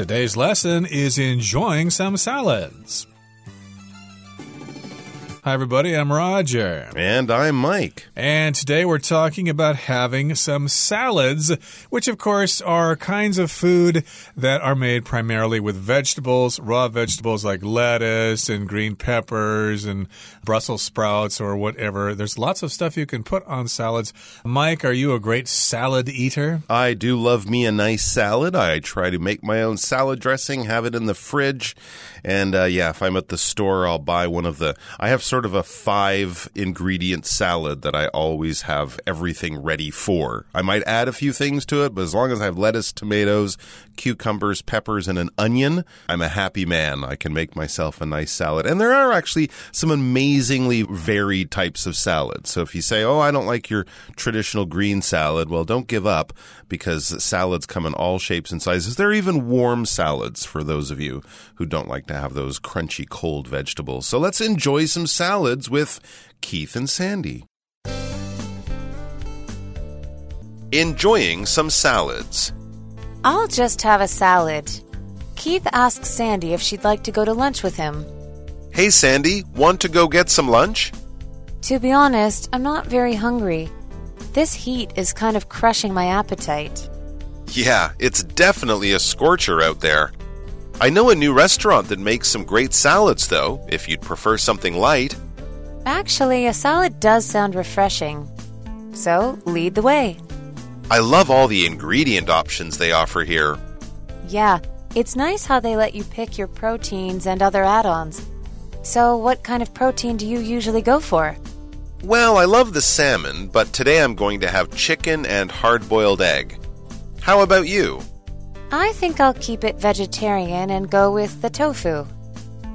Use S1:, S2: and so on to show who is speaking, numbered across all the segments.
S1: Today's lesson is enjoying some salads. Hi, everybody. I'm Roger.
S2: And I'm Mike.
S1: And today we're talking about having some salads, which, of course, are kinds of food that are made primarily with vegetables, raw vegetables like lettuce and green peppers and Brussels sprouts or whatever. There's lots of stuff you can put on salads. Mike, are you a great salad eater?
S2: I do love me a nice salad. I try to make my own salad dressing, have it in the fridge. And uh, yeah, if I'm at the store, I'll buy one of the. I have sort of a five ingredient salad that I always have everything ready for. I might add a few things to it, but as long as I have lettuce, tomatoes, cucumbers, peppers, and an onion, I'm a happy man. I can make myself a nice salad. And there are actually some amazingly varied types of salads. So if you say, oh, I don't like your traditional green salad, well, don't give up because salads come in all shapes and sizes. There are even warm salads for those of you who don't like to have those crunchy cold vegetables. So let's enjoy some salads with Keith and Sandy. Enjoying some salads.
S3: I'll just have a salad. Keith asks Sandy if she'd like to go to lunch with him.
S2: Hey, Sandy, want to go get some lunch?
S3: To be honest, I'm not very hungry. This heat is kind of crushing my appetite.
S2: Yeah, it's definitely a scorcher out there. I know a new restaurant that makes some great salads, though, if you'd prefer something light.
S3: Actually, a salad does sound refreshing. So, lead the way.
S2: I love all the ingredient options they offer here.
S3: Yeah, it's nice how they let you pick your proteins and other add ons. So, what kind of protein do you usually go for?
S2: Well, I love the salmon, but today I'm going to have chicken and hard boiled egg. How about you?
S3: I think I'll keep it vegetarian and go with the tofu.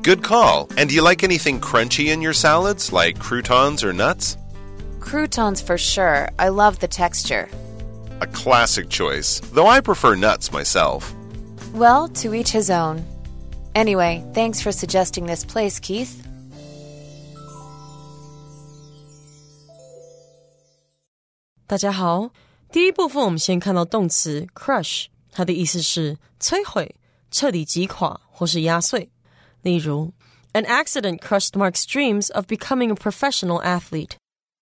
S2: Good call. And do you like anything crunchy in your salads, like croutons or nuts?
S3: Croutons for sure. I love the texture.
S2: A classic choice, though I prefer nuts myself.
S3: Well, to each his own. Anyway, thanks for suggesting this place, Keith.
S4: crush 它的意思是摧毁、彻底击垮或是压碎。例如，An accident crushed Mark's dreams of becoming a professional athlete。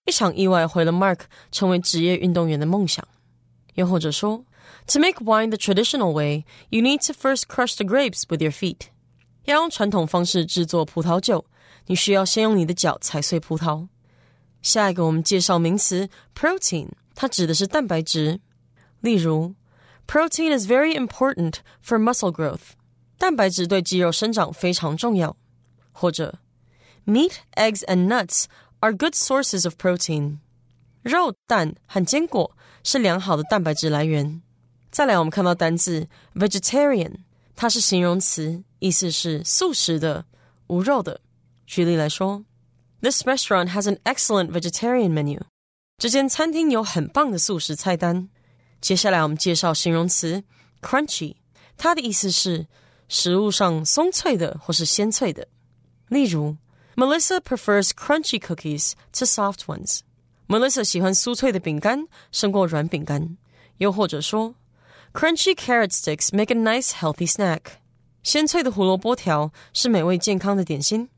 S4: 一场意外毁了 Mark 成为职业运动员的梦想。又或者说，To make wine the traditional way, you need to first crush the grapes with your feet。要用传统方式制作葡萄酒，你需要先用你的脚踩碎葡萄。下一个我们介绍名词 protein，它指的是蛋白质。例如 ，protein is very important for muscle growth，蛋白质对肌肉生长非常重要。或者，meat, eggs and nuts are good sources of protein。肉、蛋和坚果是良好的蛋白质来源。再来，我们看到单字 vegetarian，它是形容词，意思是素食的、无肉的。举例来说。This restaurant has an excellent vegetarian menu. 这间餐厅有很棒的素食菜单。 接下来我们介绍形容词 crunchy，它的意思是食物上松脆的或是鲜脆的。例如，Melissa prefers crunchy cookies to soft ones。Melissa 喜欢酥脆的饼干胜过软饼干。又或者说，Crunchy carrot sticks make a nice healthy snack。鲜脆的胡萝卜条是美味健康的点心。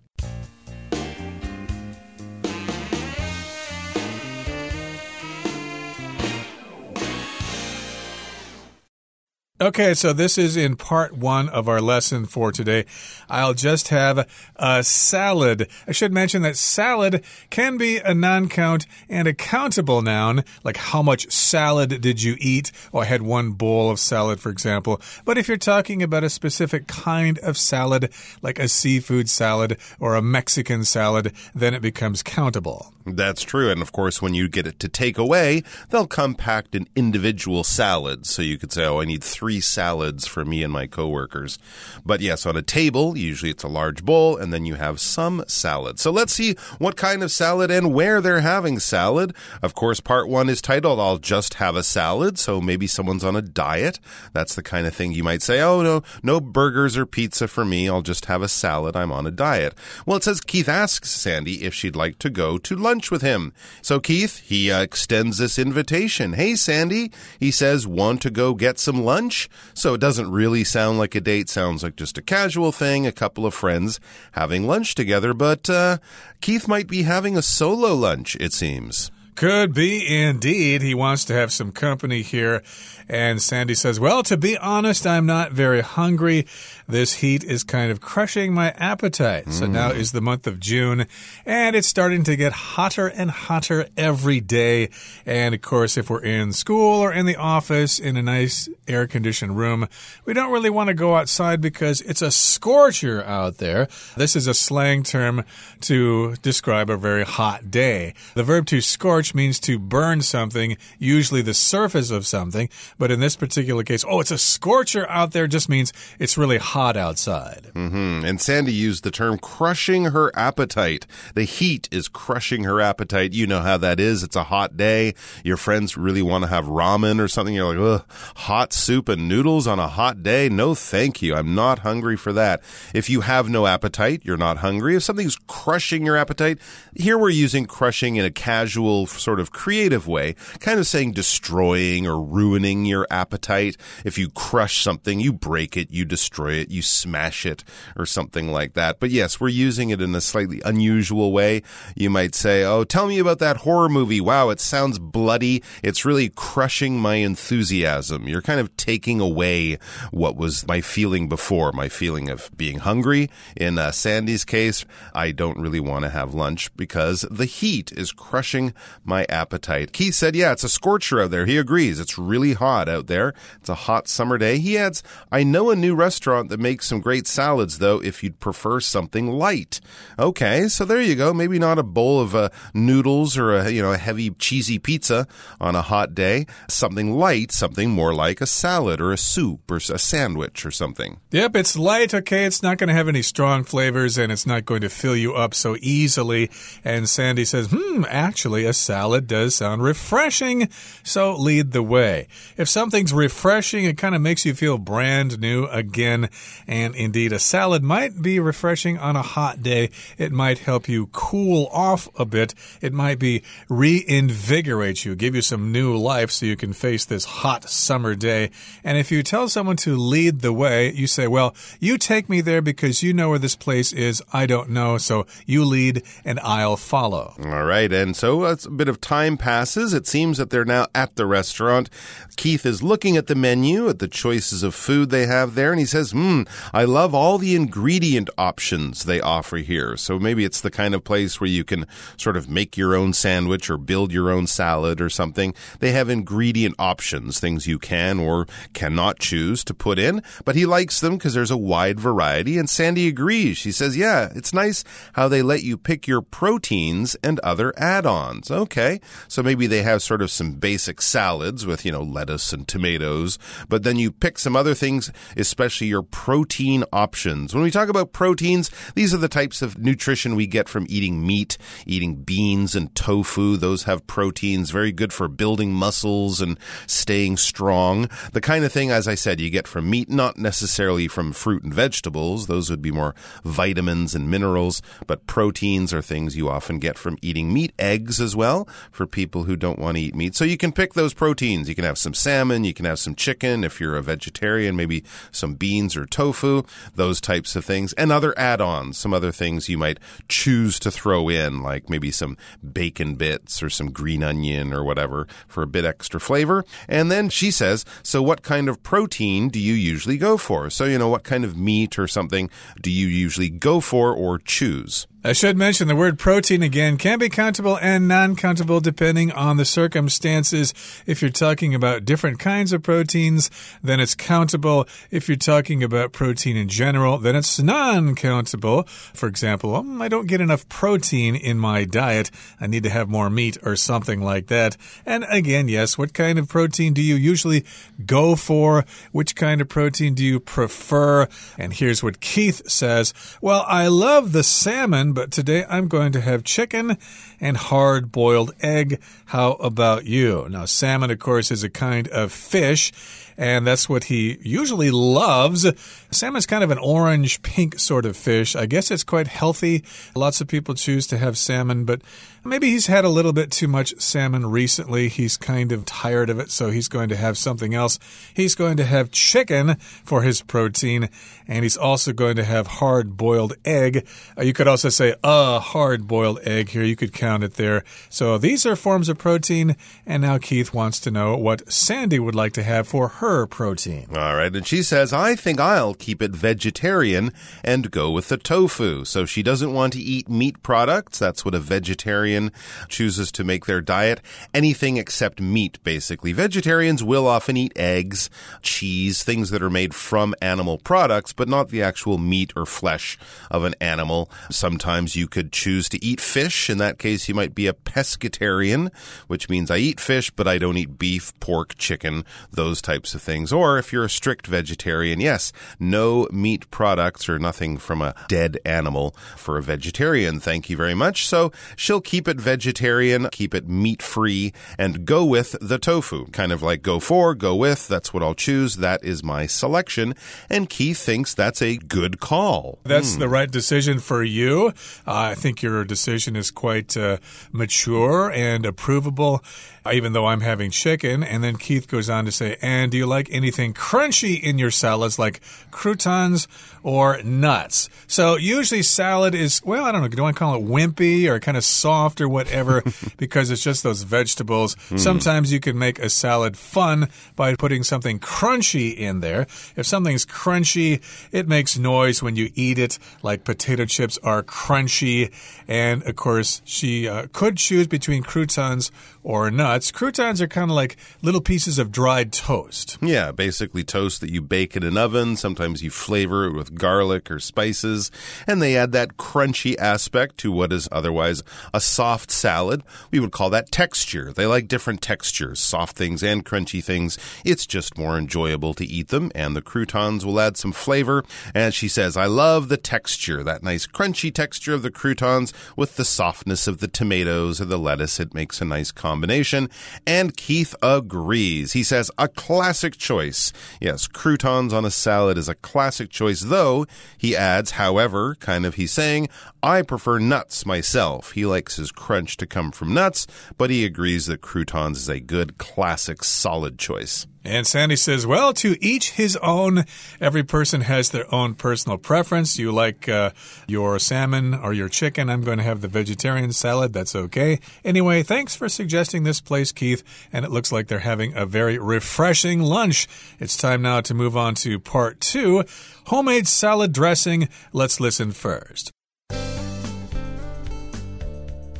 S1: Okay, so this is in part one of our lesson for today. I'll just have a salad. I should mention that salad can be a non count and a countable noun, like how much salad did you eat? Or I had one bowl of salad, for example. But if you're talking about a specific kind of salad, like a seafood salad or a Mexican salad, then it becomes countable.
S2: That's true. And of course, when you get it to take away, they'll come packed in individual salads. So you could say, oh, I need three salads for me and my coworkers. But yes, on a table, usually it's a large bowl, and then you have some salad. So let's see what kind of salad and where they're having salad. Of course, part one is titled, I'll just have a salad. So maybe someone's on a diet. That's the kind of thing you might say, oh, no, no burgers or pizza for me. I'll just have a salad. I'm on a diet. Well, it says Keith asks Sandy if she'd like to go to lunch lunch with him. So Keith, he uh, extends this invitation. Hey, Sandy, he says, want to go get some lunch? Lunch. So it doesn't really sound like a date, sounds like just a casual thing, a couple of friends having lunch together. But uh, Keith might be having a solo lunch, it seems.
S1: Could be indeed. He wants to have some company here. And Sandy says, Well, to be honest, I'm not very hungry. This heat is kind of crushing my appetite. Mm. So now is the month of June, and it's starting to get hotter and hotter every day. And of course, if we're in school or in the office in a nice air conditioned room, we don't really want to go outside because it's a scorcher out there. This is a slang term to describe a very hot day. The verb to scorch means to burn something, usually the surface of something. But in this particular case, oh, it's a scorcher out there just means it's really hot outside.
S2: Mm -hmm. And Sandy used the term crushing her appetite. The heat is crushing her appetite. You know how that is. It's a hot day. Your friends really want to have ramen or something. You're like, ugh, hot soup and noodles on a hot day? No, thank you. I'm not hungry for that. If you have no appetite, you're not hungry. If something's crushing your appetite, here we're using crushing in a casual, sort of creative way, kind of saying destroying or ruining your appetite. If you crush something, you break it, you destroy it, you smash it, or something like that. But yes, we're using it in a slightly unusual way. You might say, Oh, tell me about that horror movie. Wow, it sounds bloody. It's really crushing my enthusiasm. You're kind of taking away what was my feeling before, my feeling of being hungry. In uh, Sandy's case, I don't really want to have lunch because the heat is crushing my appetite. Keith said, Yeah, it's a scorcher out there. He agrees. It's really hot out there. It's a hot summer day. He adds, I know a new restaurant that makes some great salads, though, if you'd prefer something light. Okay, so there you go. Maybe not a bowl of uh, noodles or a, you know, a heavy cheesy pizza on a hot day. Something light, something more like a salad or a soup or a sandwich or something.
S1: Yep, it's light, okay? It's not going to have any strong flavors and it's not going to fill you up so easily. And Sandy says, hmm, actually, a salad does sound refreshing, so lead the way. If something's refreshing, it kind of makes you feel brand new again. And indeed, a salad might be refreshing on a hot day. It might help you cool off a bit. It might be reinvigorate you, give you some new life so you can face this hot summer day. And if you tell someone to lead the way, you say, Well, you take me there because you know where this place is. I don't know. So you lead and I'll follow.
S2: All right. And so uh, a bit of time passes. It seems that they're now at the restaurant. Keith is looking at the menu, at the choices of food they have there, and he says, Hmm, I love all the ingredient options they offer here. So maybe it's the kind of place where you can sort of make your own sandwich or build your own salad or something. They have ingredient options, things you can or cannot choose to put in, but he likes them because there's a wide variety, and Sandy agrees. She says, Yeah, it's nice how they let you pick your proteins and other add ons. Okay, so maybe they have sort of some basic salads with, you know, lettuce lettuce and tomatoes, but then you pick some other things, especially your protein options. When we talk about proteins, these are the types of nutrition we get from eating meat, eating beans and tofu. Those have proteins, very good for building muscles and staying strong. The kind of thing, as I said, you get from meat, not necessarily from fruit and vegetables. Those would be more vitamins and minerals, but proteins are things you often get from eating meat, eggs as well, for people who don't want to eat meat. So you can pick those proteins. You can have some salmon, you can have some chicken if you're a vegetarian, maybe some beans or tofu, those types of things, and other add ons, some other things you might choose to throw in, like maybe some bacon bits or some green onion or whatever for a bit extra flavor. And then she says, So, what kind of protein do you usually go for? So, you know, what kind of meat or something do you usually go for or choose?
S1: I should mention the word protein again can be countable and non countable depending on the circumstances. If you're talking about different kinds of proteins, then it's countable. If you're talking about protein in general, then it's non countable. For example, um, I don't get enough protein in my diet. I need to have more meat or something like that. And again, yes, what kind of protein do you usually go for? Which kind of protein do you prefer? And here's what Keith says Well, I love the salmon but today I'm going to have chicken and hard boiled egg. How about you? Now, salmon, of course, is a kind of fish and that's what he usually loves. Salmon's kind of an orange pink sort of fish. I guess it's quite healthy. Lots of people choose to have salmon, but maybe he's had a little bit too much salmon recently. He's kind of tired of it, so he's going to have something else. He's going to have chicken for his protein, and he's also going to have hard boiled egg. Uh, you could also say a hard boiled egg here. You could count it there. So these are forms of protein, and now Keith wants to know what Sandy would like to have for her protein.
S2: All right, and she says, I think I'll keep it vegetarian and go with the tofu. So she doesn't want to eat meat products. That's what a vegetarian chooses to make their diet. Anything except meat, basically. Vegetarians will often eat eggs, cheese, things that are made from animal products, but not the actual meat or flesh of an animal. Sometimes you could choose to eat fish. In that case, you might be a pescatarian, which means I eat fish, but I don't eat beef, pork, chicken, those types of things. Or if you're a strict vegetarian, yes, no meat products or nothing from a dead animal for a vegetarian. Thank you very much. So she'll keep it vegetarian, keep it meat free, and go with the tofu. Kind of like go for, go with. That's what I'll choose. That is my selection. And Keith thinks that's a good call.
S1: That's the right decision for you. Uh, I think your decision is quite uh, Uh, mature and approvable, even though I'm having chicken. And then Keith goes on to say, And do you like anything crunchy in your salads, like croutons or nuts? So usually salad is, well, I don't know, do I call it wimpy or kind of soft or whatever because it's just those vegetables? Sometimes you can make a salad fun by putting something crunchy in there. If something's crunchy, it makes noise when you eat it, like potato chips are crunchy. And of course, she uh, could choose between croutons or nuts. Croutons are kind of like little pieces of dried toast.
S2: Yeah, basically toast that you bake in an oven. Sometimes you flavor it with garlic or spices, and they add that crunchy aspect to what is otherwise a soft salad. We would call that texture. They like different textures, soft things and crunchy things. It's just more enjoyable to eat them, and the croutons will add some flavor. And she says, I love the texture, that nice crunchy texture of the croutons with the softness of the tomatoes or the lettuce. It makes a nice combination. And Keith agrees. He says, a classic choice. Yes, croutons on a salad is a classic choice, though, he adds, however, kind of he's saying, I prefer nuts myself. He likes his crunch to come from nuts, but he agrees that croutons is a good, classic, solid choice.
S1: And Sandy says, well, to each his own. Every person has their own personal preference. You like uh, your salmon or your chicken. I'm going to have the vegetarian salad. That's okay. Anyway, thanks for suggesting this place, Keith. And it looks like they're having a very refreshing lunch. It's time now to move on to part two homemade salad dressing. Let's listen first.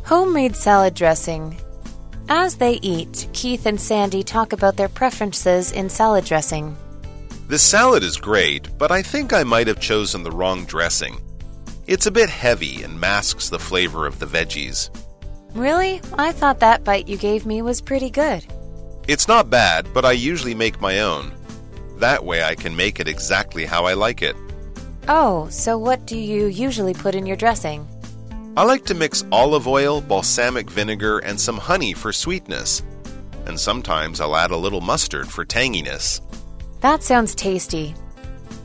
S3: Homemade salad dressing. As they eat, Keith and Sandy talk about their preferences in salad dressing.
S2: The salad is great, but I think I might have chosen the wrong dressing. It's a bit heavy and masks the flavor of the veggies.
S3: Really? I thought that bite you gave me was pretty good.
S2: It's not bad, but I usually make my own. That way I can make it exactly how I like it.
S3: Oh, so what do you usually put in your dressing?
S2: I like to mix olive oil, balsamic vinegar, and some honey for sweetness. And sometimes I'll add a little mustard for tanginess.
S3: That sounds tasty.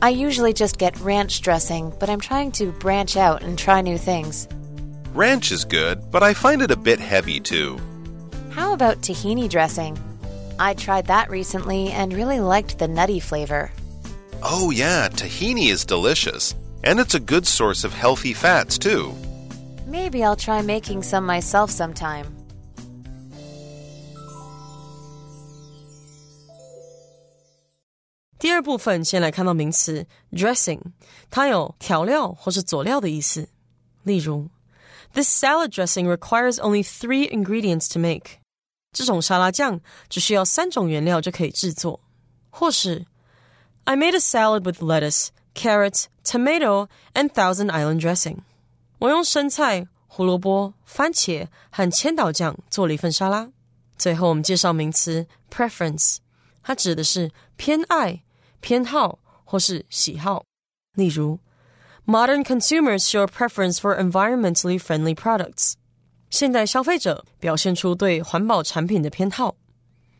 S3: I usually just get ranch dressing, but I'm trying to branch out and try new things.
S2: Ranch is good, but I find it a bit heavy too.
S3: How about tahini dressing? I tried that recently and really liked the nutty flavor.
S2: Oh, yeah, tahini is delicious. And it's a good source of healthy fats too.
S3: Maybe I'll try making some myself sometime.
S4: 第二部分先来看到名词 dressing，它有调料或是佐料的意思。例如，This salad dressing requires only three ingredients to make。这种沙拉酱只需要三种原料就可以制作。或是，I made a salad with lettuce, carrots, tomato, and Thousand Island dressing。 我用生菜、胡萝卜、番茄和千岛酱做了一份沙拉。最后，我们介绍名词 preference，它指的是偏爱、偏好或是喜好。例如，Modern consumers show a preference for environmentally friendly products。现代消费者表现出对环保产品的偏好。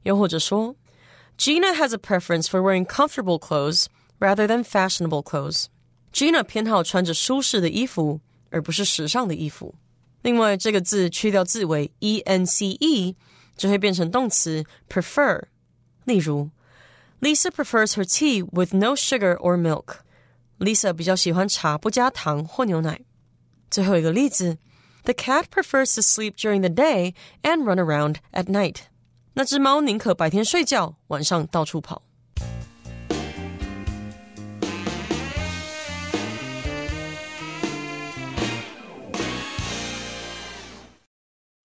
S4: 又或者说 Gina has a preference for wearing comfortable clothes rather than fashionable clothes. Gina 偏好穿着舒适的衣服， 而不是时尚的衣服。另外，这个字去掉字尾 e n c e，就会变成动词 prefer。例如，Lisa prefers her tea with no sugar or milk。Lisa 比较喜欢茶不加糖或牛奶。最后一个例子，The cat prefers to sleep during the day and run around at night。那只猫宁可白天睡觉，晚上到处跑。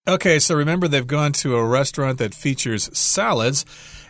S1: Okay, so remember they've gone to a restaurant that features salads.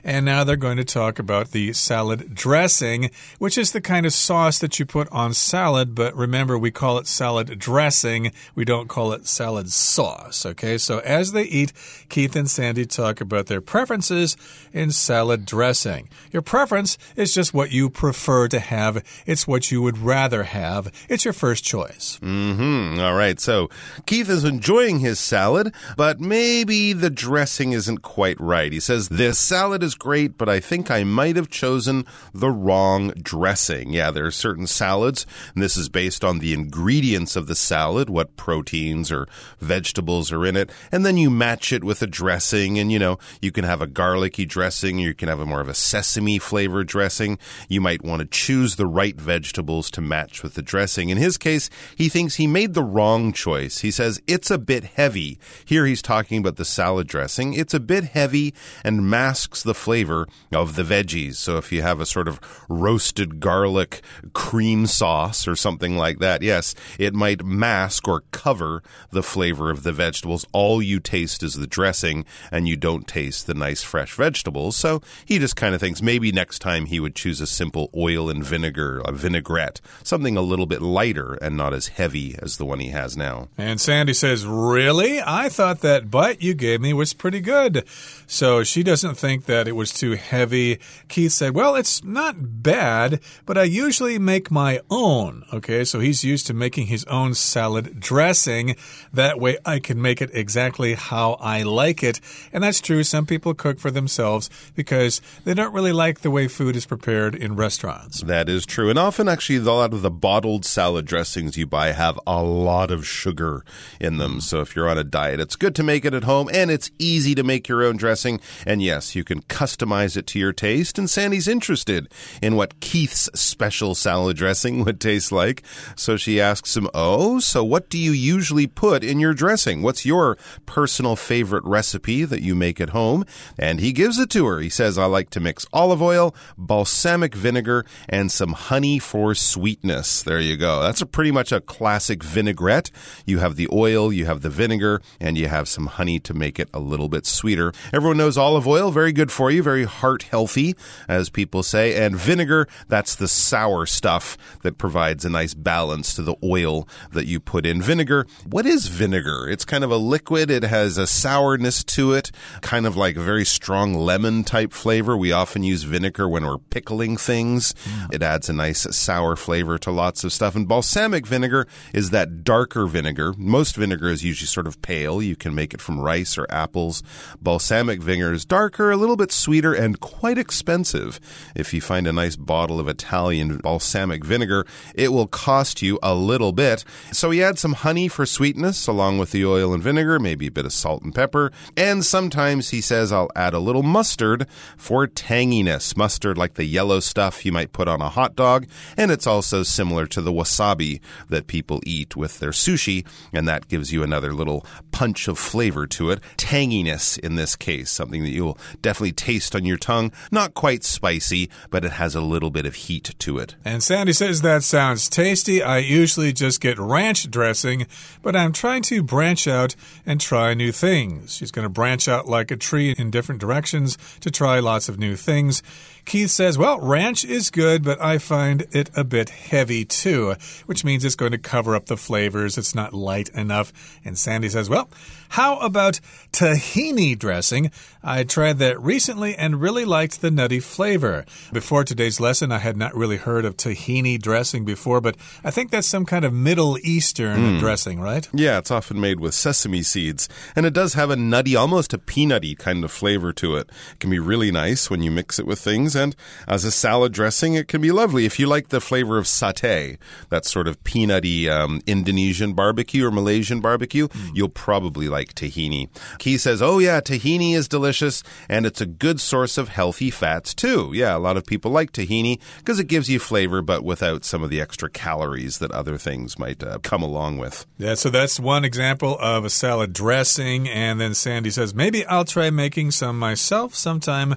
S1: And now they're going to talk about the salad dressing, which is the kind of sauce that you put on salad. But remember, we call it salad dressing. We don't call it salad sauce. Okay, so as they eat, Keith and Sandy talk about their preferences in salad dressing. Your preference is just what you prefer to have, it's what you would rather have. It's your first choice.
S2: Mm hmm. All right, so Keith is enjoying his salad, but maybe the dressing isn't quite right. He says, This salad is great, but I think I might have chosen the wrong dressing. Yeah, there are certain salads, and this is based on the ingredients of the salad, what proteins or vegetables are in it, and then you match it with a dressing, and you know, you can have a garlicky dressing, you can have a more of a sesame flavor dressing. You might want to choose the right vegetables to match with the dressing. In his case, he thinks he made the wrong choice. He says it's a bit heavy. Here he's talking about the salad dressing. It's a bit heavy and masks the flavor of the veggies. So if you have a sort of roasted garlic cream sauce or something like that, yes, it might mask or cover the flavor of the vegetables. All you taste is the dressing and you don't taste the nice fresh vegetables. So he just kind of thinks maybe next time he would choose a simple oil and vinegar, a vinaigrette, something a little bit lighter and not as heavy as the one he has now.
S1: And Sandy says, Really? I thought that bite you gave me was pretty good. So she doesn't think that it was too heavy. Keith said, Well, it's not bad, but I usually make my own. Okay, so he's used to making his own salad dressing. That way I can make it exactly how I like it. And that's true. Some people cook for themselves because they don't really like the way food is prepared in restaurants.
S2: That is true. And often, actually, a lot of the bottled salad dressings you buy have a lot of sugar in them. So if you're on a diet, it's good to make it at home and it's easy to make your own dressing. And yes, you can customize it to your taste. And Sandy's interested in what Keith's special salad dressing would taste like. So she asks him, Oh, so what do you usually put in your dressing? What's your personal favorite recipe that you make at home? And he gives it to her. He says, I like to mix olive oil, balsamic vinegar, and some honey for sweetness. There you go. That's a pretty much a classic vinaigrette. You have the oil, you have the vinegar, and you have some honey to make it a little bit sweeter. Everyone knows olive oil, very good for you, very heart healthy, as people say. And vinegar, that's the sour stuff that provides a nice balance to the oil that you put in. Vinegar, what is vinegar? It's kind of a liquid, it has a sourness to it, kind of like a very strong lemon type flavor. We often use vinegar when we're pickling things. It adds a nice sour flavor to lots of stuff. And balsamic vinegar is that darker vinegar. Most vinegar is usually sort of pale. You can make it from rice or apples. Balsamic vinegar is darker, a little bit sweeter, and quite expensive. If you find a nice bottle of Italian balsamic vinegar, it will cost you a little bit. So he adds some honey for sweetness along with the oil and vinegar, maybe a bit of salt and pepper. And sometimes he says I'll add a little mustard for tanginess. Mustard like the yellow stuff you might put on a hot dog. And it's also similar to the wasabi that people eat with their sushi. And that gives you another little punch of flavor to it. Tanginess in this case, something that you'll definitely taste on your tongue. Not quite spicy, but it has a little bit of heat to it.
S1: And Sandy says that sounds tasty. I usually just get ranch dressing, but I'm trying to branch out and try new things. She's going to branch out like a tree in different directions to try lots of new things. Keith says, Well, ranch is good, but I find it a bit heavy too, which means it's going to cover up the flavors. It's not light enough. And Sandy says, Well, how about tahini dressing? I tried that recently and really liked the nutty flavor. Before today's lesson, I had not really heard of tahini dressing before, but I think that's some kind of Middle Eastern mm. dressing, right?
S2: Yeah, it's often made with sesame seeds, and it does have a nutty, almost a peanutty kind of flavor to it. It can be really nice when you mix it with things, and as a salad dressing, it can be lovely. If you like the flavor of satay, that sort of peanutty um, Indonesian barbecue or Malaysian barbecue, mm. you'll probably like tahini. He says, oh yeah, tahini is delicious and it's a good source of healthy fats too. Yeah, a lot of people like tahini because it gives you flavor but without some of the extra calories that other things might uh, come along with.
S1: Yeah, so that's one example of a salad dressing. And then Sandy says, maybe I'll try making some myself sometime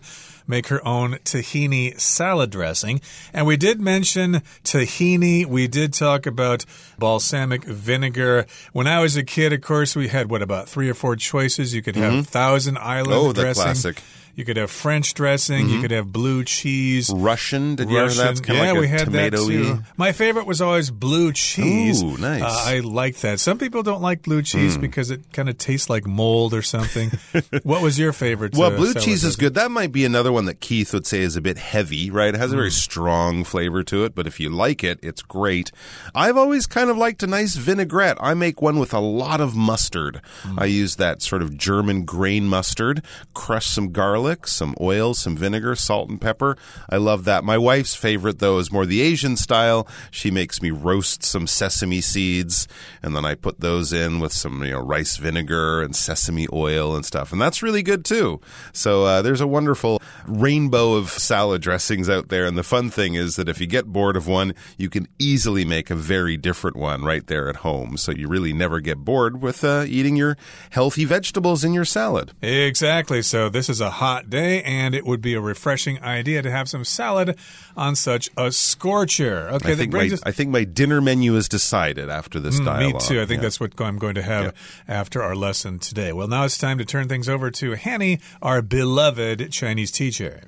S1: make her own tahini salad dressing. And we did mention tahini. We did talk about balsamic vinegar. When I was a kid, of course, we had what about three or four choices? You could have mm -hmm. Thousand Island
S2: oh,
S1: dressing.
S2: Classic.
S1: You could have French dressing. Mm -hmm. You mm-hmm. could have blue cheese.
S2: Russian. Did you Russian.
S1: that? yeah,
S2: like
S1: we had
S2: that
S1: too. My favorite was always blue cheese.
S2: Ooh, nice. Uh,
S1: I like that. Some people don't like blue cheese mm. because it kind of tastes like mold or something. what was your favorite?
S2: Well,
S1: uh,
S2: blue cheese is good. That might be another one that Keith would say is a bit heavy, right? It has a very mm. strong flavor to it, but if you like it, it's great. I've always kind of liked a nice vinaigrette. I make one with a lot of mustard. Mm. I use that sort of German grain mustard, crush some garlic, some oil some vinegar, salt, and pepper. I love that. My wife's favorite, though, is more the Asian style. She makes me roast some sesame seeds, and then I put those in with some you know rice vinegar and sesame oil and stuff, and that's really good too. So uh, there's a wonderful rainbow of salad dressings out there, and the fun thing is that if you get bored of one, you can easily make a very different one right there at home. So you really never get bored with uh, eating your healthy vegetables in your salad.
S1: Exactly. So this is a hot day, and it would be a refreshing idea to have some salad on such a scorcher. Okay,
S2: I think, my. I think my dinner menu is decided after this
S1: mm,
S2: dialogue.
S1: Me too. I think yeah. that's what I'm going to have yeah. after our lesson today. Well, now it's time to turn things over to Hanny, our beloved Chinese teacher.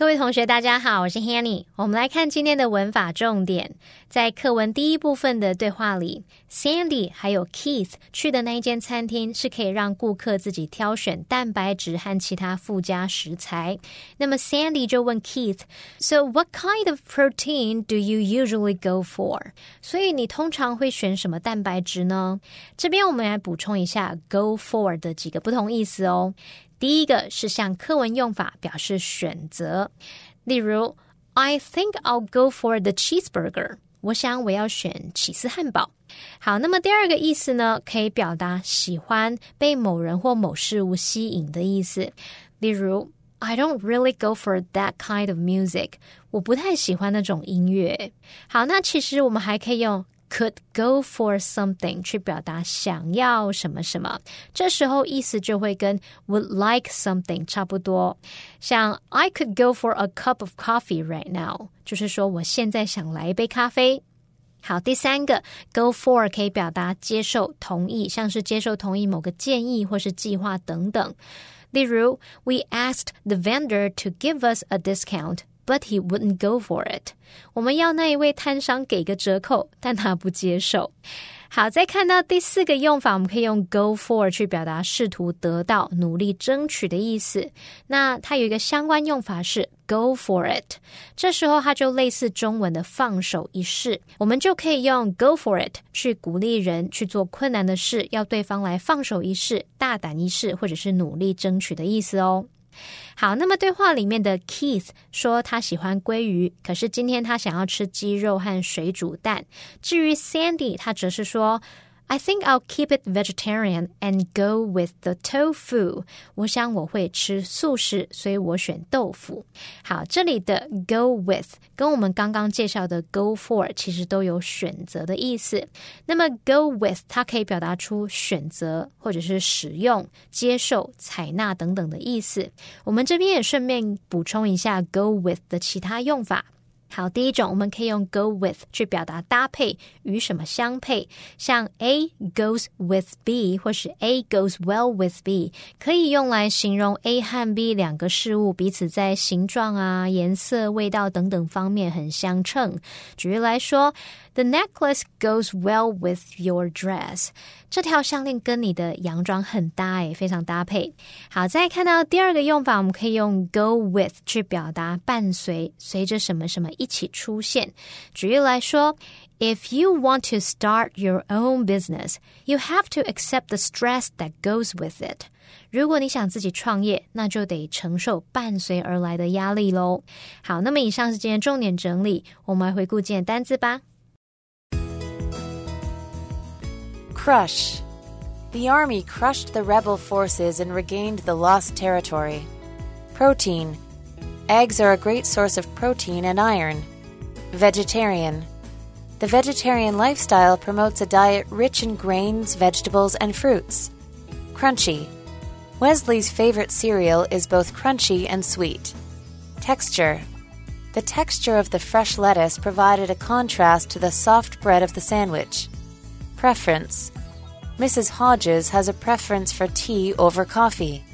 S5: 各位同学，大家好，我是 Hanny。我们来看今天的文法重点。在课文第一部分的对话里，Sandy 还有 Keith 去的那一间餐厅是可以让顾客自己挑选蛋白质和其他附加食材。那么 Sandy 就问 Keith：“So what kind of protein do you usually go for？” 所以你通常会选什么蛋白质呢？这边我们来补充一下 “go for” 的几个不同意思哦。第一个是向课文用法表示选择，例如 I think I'll go for the cheeseburger。我想我要选起司汉堡。好，那么第二个意思呢，可以表达喜欢被某人或某事物吸引的意思，例如 I don't really go for that kind of music。我不太喜欢那种音乐。好，那其实我们还可以用。could go for something 去表达想要什么什么，这时候意思就会跟 would like something 差不多。像 I could go for a cup of coffee right now，就是说我现在想来一杯咖啡。好，第三个 go for 可以表达接受、同意，像是接受同意某个建议或是计划等等。例如，We asked the vendor to give us a discount but he wouldn't go for it。我们要那一位摊商给个折扣，但他不接受。好，再看到第四个用法，我们可以用 go for 去表达试图得到、努力争取的意思。那它有一个相关用法是 go for it，这时候它就类似中文的放手一试，我们就可以用 go for it 去鼓励人去做困难的事，要对方来放手一试、大胆一试，或者是努力争取的意思哦。好，那么对话里面的 Keith 说他喜欢鲑鱼，可是今天他想要吃鸡肉和水煮蛋。至于 Sandy，他则是说。I think I'll keep it vegetarian and go with the tofu。我想我会吃素食，所以我选豆腐。好，这里的 go with 跟我们刚刚介绍的 go for 其实都有选择的意思。那么 go with 它可以表达出选择或者是使用、接受、采纳等等的意思。我们这边也顺便补充一下 go with 的其他用法。好，第一种我们可以用 go with 去表达搭配，与什么相配，像 A goes with B 或是 A goes well with B，可以用来形容 A 和 B 两个事物彼此在形状啊、颜色、味道等等方面很相称。举例来说，The necklace goes well with your dress。这条项链跟你的洋装很搭诶，非常搭配。好，再看到第二个用法，我们可以用 go with 去表达伴随，随着什么什么一起出现。举例来说，If you want to start your own business, you have to accept the stress that goes with it。如果你想自己创业，那就得承受伴随而来的压力喽。好，那么以上是今天重点整理，我们来回顾今天单字吧。
S3: Crush. The army crushed the rebel forces and regained the lost territory. Protein. Eggs are a great source of protein and iron. Vegetarian. The vegetarian lifestyle promotes a diet rich in grains, vegetables, and fruits. Crunchy. Wesley's favorite cereal is both crunchy and sweet. Texture. The texture of the fresh lettuce provided a contrast to the soft bread of the sandwich. Preference. Mrs. Hodges has a preference for tea over coffee.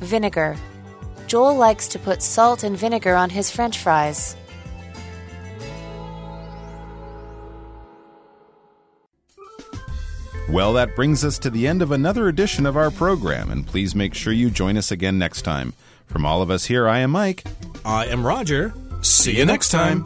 S3: Vinegar. Joel likes to put salt and vinegar on his french fries.
S6: Well, that brings us to the end of another edition of our program, and please make sure you join us again next time. From all of us here, I am Mike.
S1: I am Roger. See you next time.